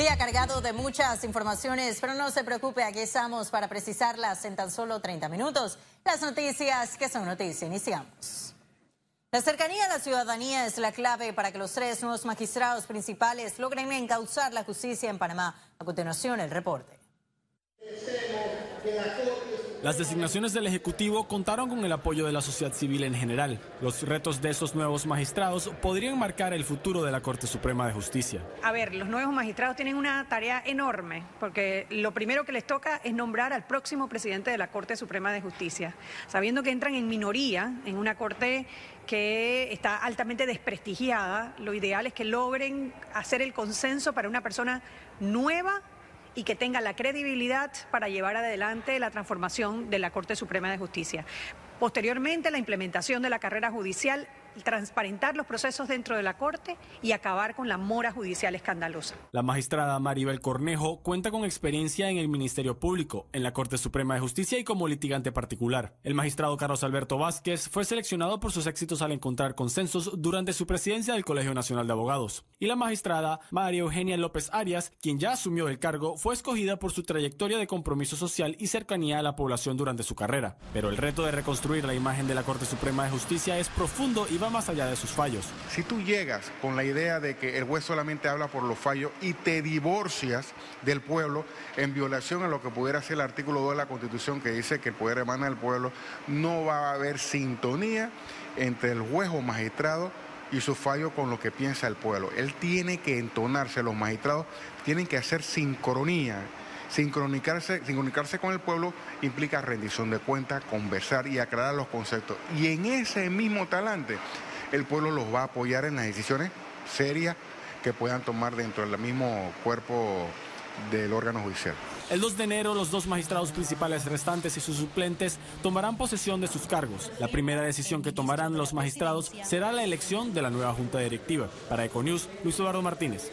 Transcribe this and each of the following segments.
Día cargado de muchas informaciones, pero no se preocupe, aquí estamos para precisarlas en tan solo 30 minutos. Las noticias que son noticias, iniciamos. La cercanía a la ciudadanía es la clave para que los tres nuevos magistrados principales logren encauzar la justicia en Panamá. A continuación, el reporte. Las designaciones del Ejecutivo contaron con el apoyo de la sociedad civil en general. Los retos de esos nuevos magistrados podrían marcar el futuro de la Corte Suprema de Justicia. A ver, los nuevos magistrados tienen una tarea enorme, porque lo primero que les toca es nombrar al próximo presidente de la Corte Suprema de Justicia, sabiendo que entran en minoría en una Corte que está altamente desprestigiada. Lo ideal es que logren hacer el consenso para una persona nueva y que tenga la credibilidad para llevar adelante la transformación de la Corte Suprema de Justicia. Posteriormente, la implementación de la carrera judicial transparentar los procesos dentro de la Corte y acabar con la mora judicial escandalosa. La magistrada Maribel Cornejo cuenta con experiencia en el Ministerio Público, en la Corte Suprema de Justicia y como litigante particular. El magistrado Carlos Alberto Vázquez fue seleccionado por sus éxitos al encontrar consensos durante su presidencia del Colegio Nacional de Abogados. Y la magistrada María Eugenia López Arias, quien ya asumió el cargo, fue escogida por su trayectoria de compromiso social y cercanía a la población durante su carrera. Pero el reto de reconstruir la imagen de la Corte Suprema de Justicia es profundo y va más allá de sus fallos. Si tú llegas con la idea de que el juez solamente habla por los fallos y te divorcias del pueblo en violación a lo que pudiera ser el artículo 2 de la Constitución que dice que el poder emana del pueblo, no va a haber sintonía entre el juez o magistrado y su fallo con lo que piensa el pueblo. Él tiene que entonarse, los magistrados tienen que hacer sincronía Sincronicarse, sincronicarse con el pueblo implica rendición de cuentas, conversar y aclarar los conceptos. Y en ese mismo talante, el pueblo los va a apoyar en las decisiones serias que puedan tomar dentro del mismo cuerpo del órgano judicial. El 2 de enero, los dos magistrados principales restantes y sus suplentes tomarán posesión de sus cargos. La primera decisión que tomarán los magistrados será la elección de la nueva junta directiva. Para Econews, Luis Eduardo Martínez.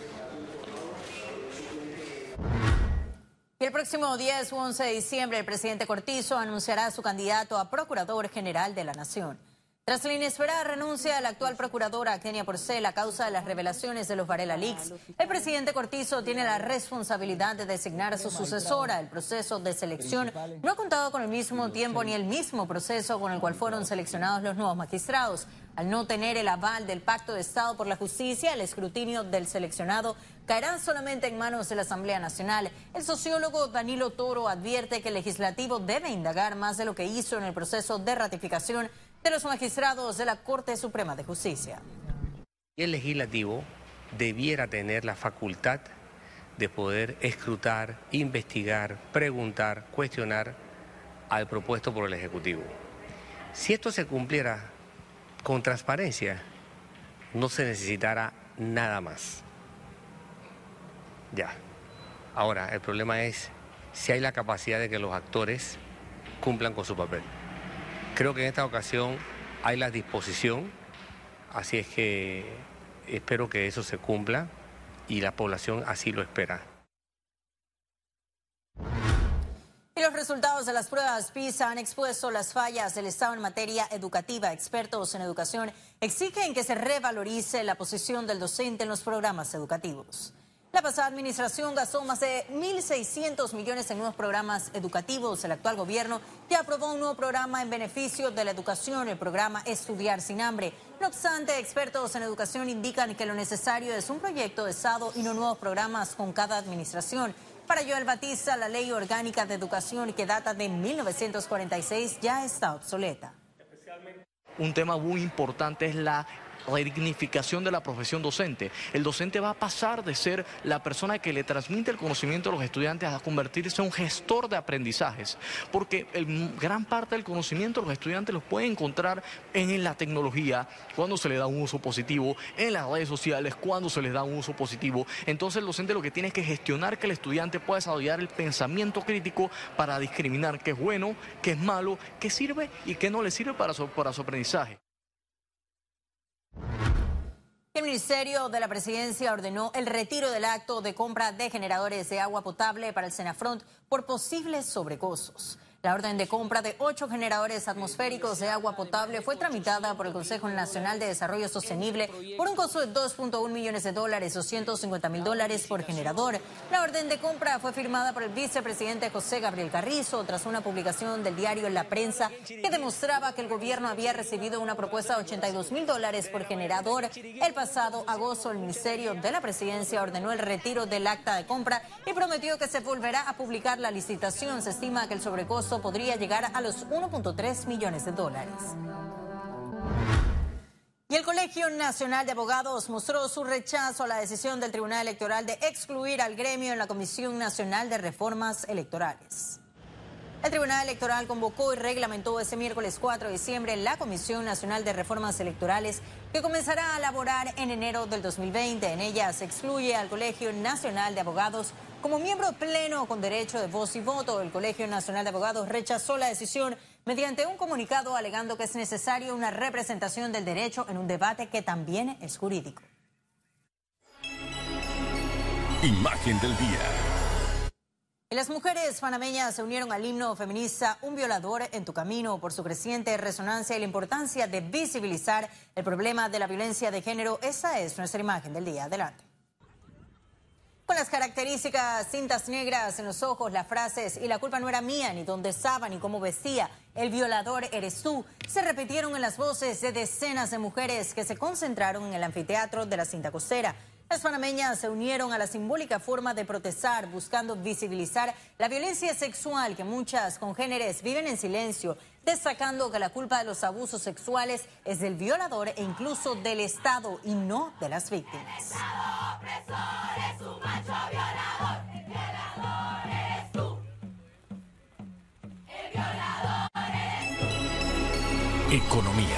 Próximo 10 u 11 de diciembre, el presidente Cortizo anunciará su candidato a Procurador General de la Nación. Tras la inesperada renuncia de la actual procuradora Kenia Porcel a causa de las revelaciones de los Varela Leaks, el presidente Cortizo tiene la responsabilidad de designar a su sucesora. El proceso de selección no ha contado con el mismo tiempo ni el mismo proceso con el cual fueron seleccionados los nuevos magistrados. Al no tener el aval del Pacto de Estado por la Justicia, el escrutinio del seleccionado caerá solamente en manos de la Asamblea Nacional. El sociólogo Danilo Toro advierte que el legislativo debe indagar más de lo que hizo en el proceso de ratificación de los magistrados de la Corte Suprema de Justicia. El legislativo debiera tener la facultad de poder escrutar, investigar, preguntar, cuestionar al propuesto por el Ejecutivo. Si esto se cumpliera con transparencia, no se necesitará nada más. Ya. Ahora, el problema es si hay la capacidad de que los actores cumplan con su papel. Creo que en esta ocasión hay la disposición, así es que espero que eso se cumpla y la población así lo espera. Los resultados de las pruebas PISA han expuesto las fallas del Estado en materia educativa. Expertos en educación exigen que se revalorice la posición del docente en los programas educativos. La pasada administración gastó más de 1.600 millones en nuevos programas educativos. El actual gobierno ya aprobó un nuevo programa en beneficio de la educación, el programa Estudiar sin hambre. No obstante, expertos en educación indican que lo necesario es un proyecto de Estado y no nuevos programas con cada administración. Para Joel Batista, la ley orgánica de educación que data de 1946 ya está obsoleta. Un tema muy importante es la redignificación de la profesión docente. El docente va a pasar de ser la persona que le transmite el conocimiento a los estudiantes a convertirse en un gestor de aprendizajes, porque gran parte del conocimiento los estudiantes los pueden encontrar en la tecnología, cuando se le da un uso positivo, en las redes sociales, cuando se les da un uso positivo. Entonces el docente lo que tiene es que gestionar que el estudiante pueda desarrollar el pensamiento crítico para discriminar qué es bueno, qué es malo, qué sirve y qué no le sirve para para su aprendizaje. El Ministerio de la Presidencia ordenó el retiro del acto de compra de generadores de agua potable para el Senafront por posibles sobrecostos. La orden de compra de ocho generadores atmosféricos de agua potable fue tramitada por el Consejo Nacional de Desarrollo Sostenible por un costo de 2.1 millones de dólares o 150 mil dólares por generador. La orden de compra fue firmada por el vicepresidente José Gabriel Carrizo tras una publicación del diario la prensa que demostraba que el gobierno había recibido una propuesta de 82 mil dólares por generador. El pasado agosto el Ministerio de la Presidencia ordenó el retiro del acta de compra y prometió que se volverá a publicar la licitación. Se estima que el sobrecosto podría llegar a los 1.3 millones de dólares. Y el Colegio Nacional de Abogados mostró su rechazo a la decisión del Tribunal Electoral de excluir al gremio en la Comisión Nacional de Reformas Electorales. El Tribunal Electoral convocó y reglamentó ese miércoles 4 de diciembre la Comisión Nacional de Reformas Electorales que comenzará a laborar en enero del 2020. En ella se excluye al Colegio Nacional de Abogados como miembro pleno con derecho de voz y voto. El Colegio Nacional de Abogados rechazó la decisión mediante un comunicado alegando que es necesario una representación del derecho en un debate que también es jurídico. Imagen del día. Y las mujeres panameñas se unieron al himno feminista Un violador en tu camino por su creciente resonancia y la importancia de visibilizar el problema de la violencia de género. Esa es nuestra imagen del día. Adelante. Con las características cintas negras en los ojos, las frases y la culpa no era mía, ni dónde estaba, ni cómo vestía, el violador eres tú, se repitieron en las voces de decenas de mujeres que se concentraron en el anfiteatro de la cinta costera. Las panameñas se unieron a la simbólica forma de protestar, buscando visibilizar la violencia sexual que muchas congéneres viven en silencio, destacando que la culpa de los abusos sexuales es del violador e incluso del Estado y no de las víctimas. Economía.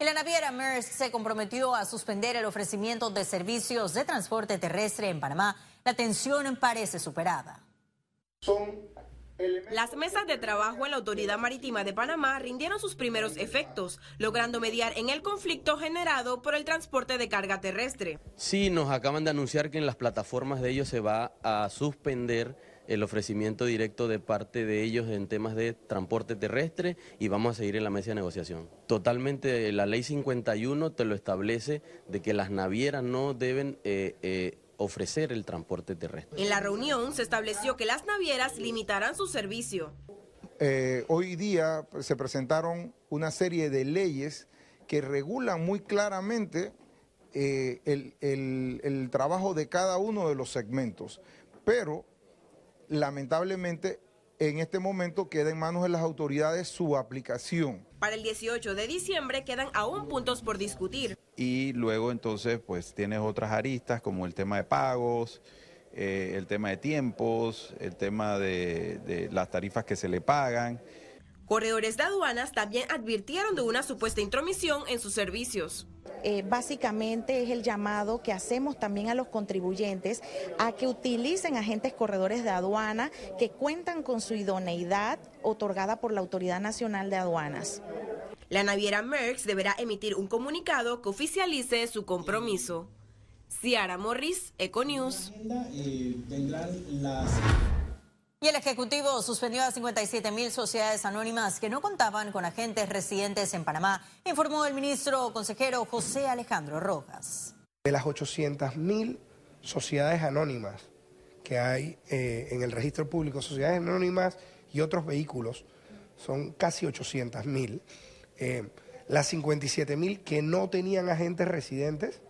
La naviera Maersk se comprometió a suspender el ofrecimiento de servicios de transporte terrestre en Panamá. La tensión parece superada. Las mesas de trabajo en la Autoridad Marítima de Panamá rindieron sus primeros efectos, logrando mediar en el conflicto generado por el transporte de carga terrestre. Sí, nos acaban de anunciar que en las plataformas de ellos se va a suspender el ofrecimiento directo de parte de ellos en temas de transporte terrestre y vamos a seguir en la mesa de negociación. Totalmente la ley 51 te lo establece de que las navieras no deben... Eh, eh, ofrecer el transporte terrestre. En la reunión se estableció que las navieras limitarán su servicio. Eh, hoy día se presentaron una serie de leyes que regulan muy claramente el, el trabajo de cada uno de los segmentos, pero lamentablemente en este momento queda en manos de las autoridades su aplicación. Para el 18 de diciembre quedan aún puntos por discutir. Y luego entonces pues tienes otras aristas como el tema de pagos, eh, el tema de tiempos, el tema de, de las tarifas que se le pagan. Corredores de aduanas también advirtieron de una supuesta intromisión en sus servicios. Eh, básicamente es el llamado que hacemos también a los contribuyentes a que utilicen agentes corredores de aduana que cuentan con su idoneidad otorgada por la Autoridad Nacional de Aduanas. La naviera Merckx deberá emitir un comunicado que oficialice su compromiso. Ciara Morris, Econews. Y el Ejecutivo suspendió a 57 mil sociedades anónimas que no contaban con agentes residentes en Panamá, informó el ministro consejero José Alejandro Rojas. De las 800 mil sociedades anónimas que hay eh, en el registro público, sociedades anónimas y otros vehículos, son casi 800 mil. Eh, las 57 mil que no tenían agentes residentes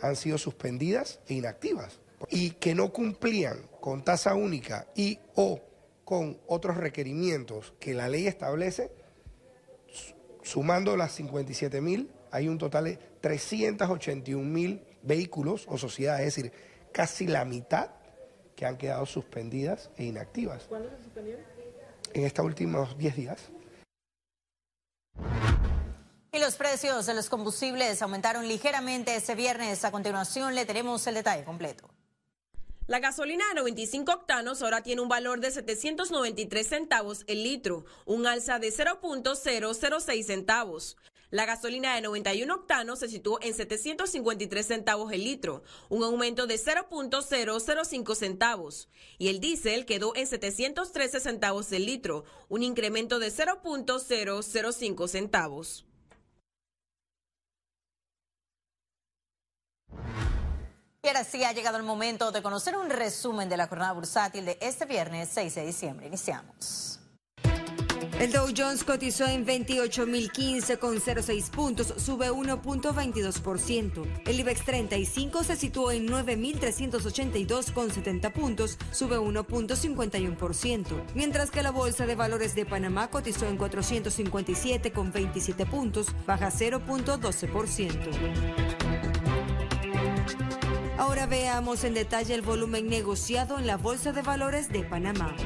han sido suspendidas e inactivas y que no cumplían con tasa única y o con otros requerimientos que la ley establece, sumando las 57 mil, hay un total de 381 mil vehículos o sociedades, es decir, casi la mitad que han quedado suspendidas e inactivas. ¿Cuándo se suspendieron? En estos últimos 10 días. Y los precios de los combustibles aumentaron ligeramente ese viernes. A continuación le tenemos el detalle completo. La gasolina de 95 octanos ahora tiene un valor de 793 centavos el litro, un alza de 0.006 centavos. La gasolina de 91 octanos se situó en 753 centavos el litro, un aumento de 0.005 centavos. Y el diésel quedó en 713 centavos el litro, un incremento de 0.005 centavos. Y ahora sí ha llegado el momento de conocer un resumen de la jornada bursátil de este viernes 6 de diciembre. Iniciamos. El Dow Jones cotizó en 28.015,06 puntos, sube 1.22%. El IBEX 35 se situó en 9.382,70 puntos, sube 1.51%. Mientras que la Bolsa de Valores de Panamá cotizó en 457,27 puntos, baja 0.12%. Ahora veamos en detalle el volumen negociado en la Bolsa de Valores de Panamá.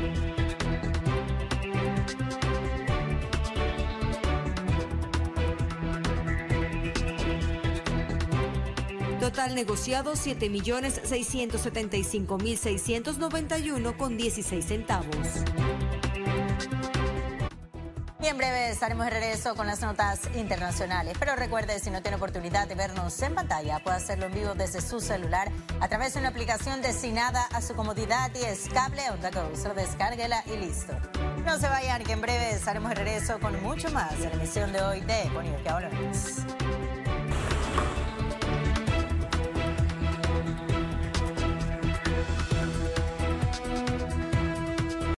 Total negociado 7.675.691 con 16 centavos. Y en breve estaremos de regreso con las notas internacionales. Pero recuerde, si no tiene oportunidad de vernos en pantalla, puede hacerlo en vivo desde su celular a través de una aplicación destinada a su comodidad y es cable on the go. Solo descárguela y listo. No se vayan, que en breve estaremos de regreso con mucho más en la emisión de hoy de Bonito que